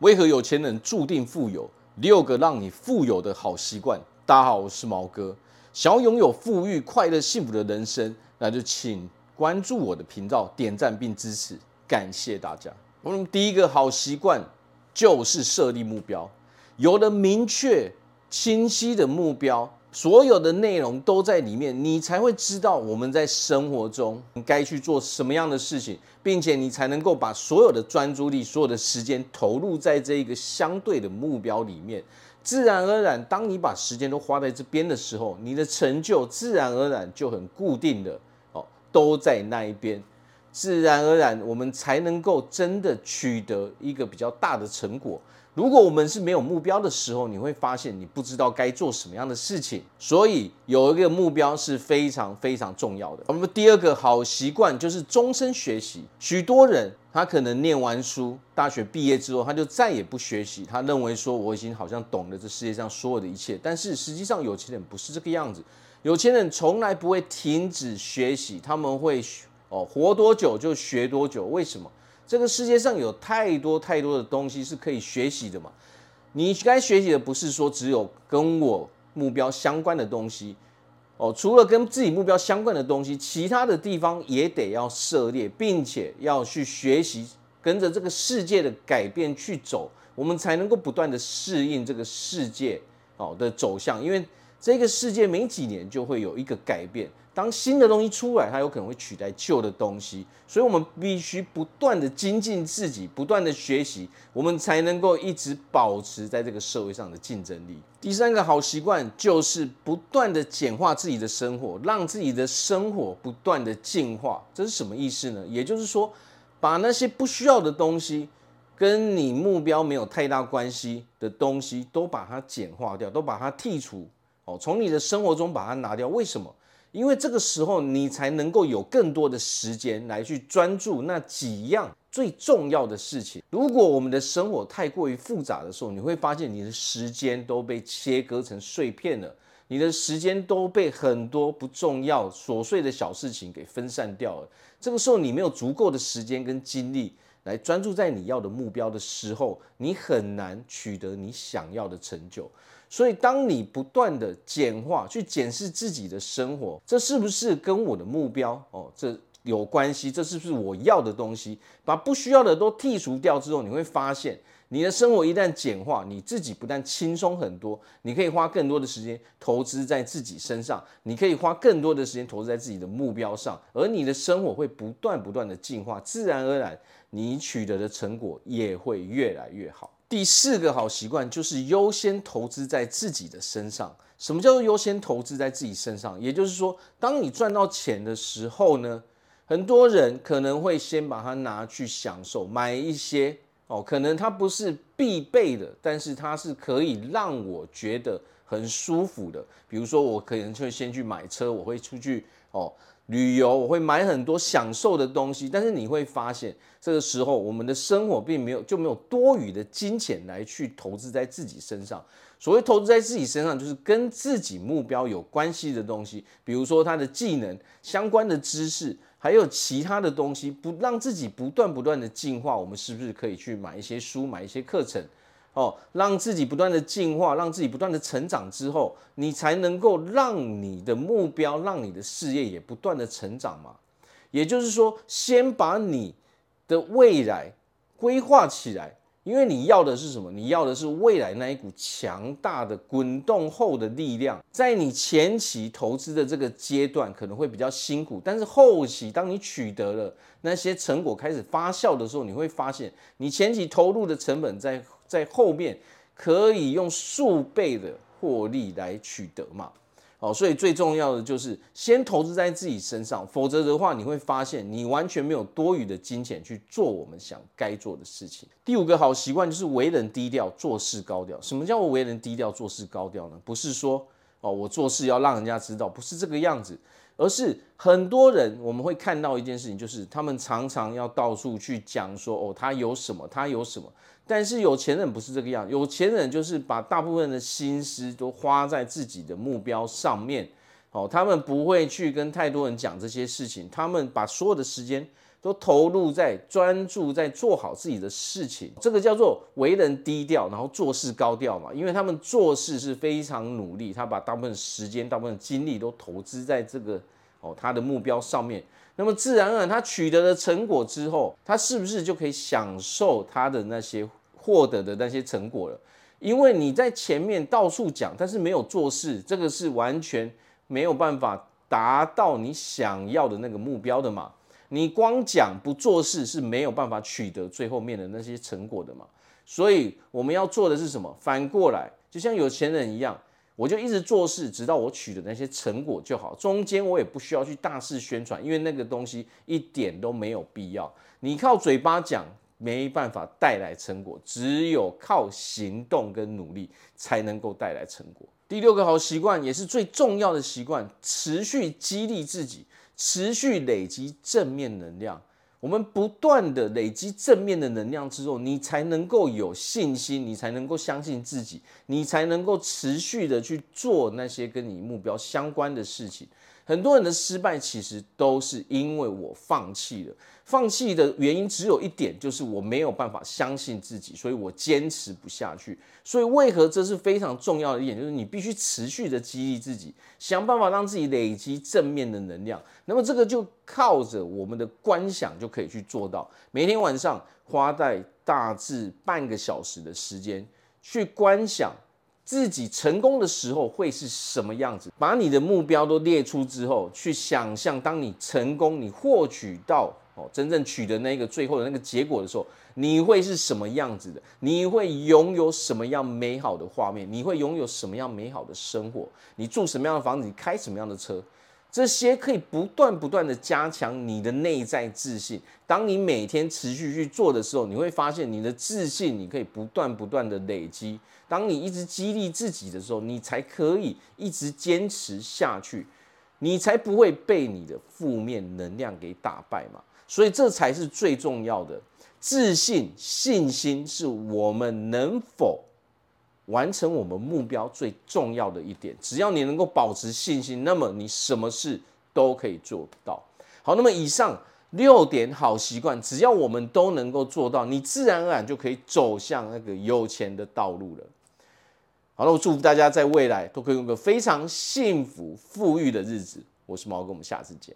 为何有钱人注定富有？六个让你富有的好习惯。大家好，我是毛哥。想要拥有富裕、快乐、幸福的人生，那就请关注我的频道，点赞并支持，感谢大家。我们第一个好习惯就是设立目标，有了明确、清晰的目标。所有的内容都在里面，你才会知道我们在生活中该去做什么样的事情，并且你才能够把所有的专注力、所有的时间投入在这一个相对的目标里面。自然而然，当你把时间都花在这边的时候，你的成就自然而然就很固定的哦，都在那一边。自然而然，我们才能够真的取得一个比较大的成果。如果我们是没有目标的时候，你会发现你不知道该做什么样的事情。所以有一个目标是非常非常重要的。我们第二个好习惯就是终身学习。许多人他可能念完书，大学毕业之后他就再也不学习，他认为说我已经好像懂了这世界上所有的一切。但是实际上有钱人不是这个样子，有钱人从来不会停止学习，他们会哦活多久就学多久。为什么？这个世界上有太多太多的东西是可以学习的嘛？你该学习的不是说只有跟我目标相关的东西哦，除了跟自己目标相关的东西，其他的地方也得要涉猎，并且要去学习，跟着这个世界的改变去走，我们才能够不断的适应这个世界哦的走向，因为这个世界每几年就会有一个改变。当新的东西出来，它有可能会取代旧的东西，所以我们必须不断的精进自己，不断的学习，我们才能够一直保持在这个社会上的竞争力。第三个好习惯就是不断的简化自己的生活，让自己的生活不断的进化。这是什么意思呢？也就是说，把那些不需要的东西，跟你目标没有太大关系的东西，都把它简化掉，都把它剔除哦，从你的生活中把它拿掉。为什么？因为这个时候，你才能够有更多的时间来去专注那几样最重要的事情。如果我们的生活太过于复杂的时候，你会发现你的时间都被切割成碎片了，你的时间都被很多不重要、琐碎的小事情给分散掉了。这个时候，你没有足够的时间跟精力来专注在你要的目标的时候，你很难取得你想要的成就。所以，当你不断的简化，去检视自己的生活，这是不是跟我的目标哦，这有关系？这是不是我要的东西？把不需要的都剔除掉之后，你会发现，你的生活一旦简化，你自己不但轻松很多，你可以花更多的时间投资在自己身上，你可以花更多的时间投资在自己的目标上，而你的生活会不断不断的进化，自然而然，你取得的成果也会越来越好。第四个好习惯就是优先投资在自己的身上。什么叫做优先投资在自己身上？也就是说，当你赚到钱的时候呢，很多人可能会先把它拿去享受，买一些哦，可能它不是必备的，但是它是可以让我觉得很舒服的。比如说，我可能就会先去买车，我会出去哦。旅游，我会买很多享受的东西，但是你会发现，这个时候我们的生活并没有就没有多余的金钱来去投资在自己身上。所谓投资在自己身上，就是跟自己目标有关系的东西，比如说他的技能、相关的知识，还有其他的东西，不让自己不断不断的进化。我们是不是可以去买一些书，买一些课程？哦，让自己不断的进化，让自己不断的成长之后，你才能够让你的目标，让你的事业也不断的成长嘛。也就是说，先把你的未来规划起来，因为你要的是什么？你要的是未来那一股强大的滚动后的力量。在你前期投资的这个阶段，可能会比较辛苦，但是后期当你取得了那些成果开始发酵的时候，你会发现，你前期投入的成本在。在后面可以用数倍的获利来取得嘛？哦，所以最重要的就是先投资在自己身上，否则的话，你会发现你完全没有多余的金钱去做我们想该做的事情。第五个好习惯就是为人低调，做事高调。什么叫为人低调，做事高调呢？不是说哦，我做事要让人家知道，不是这个样子。而是很多人我们会看到一件事情，就是他们常常要到处去讲说，哦，他有什么，他有什么。但是有钱人不是这个样，有钱人就是把大部分的心思都花在自己的目标上面。哦，他们不会去跟太多人讲这些事情，他们把所有的时间都投入在专注在做好自己的事情，这个叫做为人低调，然后做事高调嘛。因为他们做事是非常努力，他把大部分时间、大部分精力都投资在这个哦他的目标上面。那么自然而然，他取得了成果之后，他是不是就可以享受他的那些获得的那些成果了？因为你在前面到处讲，但是没有做事，这个是完全没有办法达到你想要的那个目标的嘛。你光讲不做事是没有办法取得最后面的那些成果的嘛，所以我们要做的是什么？反过来，就像有钱人一样，我就一直做事，直到我取得那些成果就好。中间我也不需要去大肆宣传，因为那个东西一点都没有必要。你靠嘴巴讲没办法带来成果，只有靠行动跟努力才能够带来成果。第六个好习惯也是最重要的习惯，持续激励自己。持续累积正面能量，我们不断的累积正面的能量之后，你才能够有信心，你才能够相信自己，你才能够持续的去做那些跟你目标相关的事情。很多人的失败其实都是因为我放弃了，放弃的原因只有一点，就是我没有办法相信自己，所以我坚持不下去。所以为何这是非常重要的一点，就是你必须持续的激励自己，想办法让自己累积正面的能量。那么这个就靠着我们的观想就可以去做到。每天晚上花在大致半个小时的时间去观想。自己成功的时候会是什么样子？把你的目标都列出之后，去想象当你成功，你获取到哦，真正取得那个最后的那个结果的时候，你会是什么样子的？你会拥有什么样美好的画面？你会拥有什么样美好的生活？你住什么样的房子？你开什么样的车？这些可以不断不断的加强你的内在自信。当你每天持续去做的时候，你会发现你的自信，你可以不断不断的累积。当你一直激励自己的时候，你才可以一直坚持下去，你才不会被你的负面能量给打败嘛。所以这才是最重要的。自信、信心是我们能否完成我们目标最重要的一点，只要你能够保持信心，那么你什么事都可以做到。好，那么以上六点好习惯，只要我们都能够做到，你自然而然就可以走向那个有钱的道路了。好了，我祝福大家在未来都可以有个非常幸福富裕的日子。我是毛哥，我们下次见。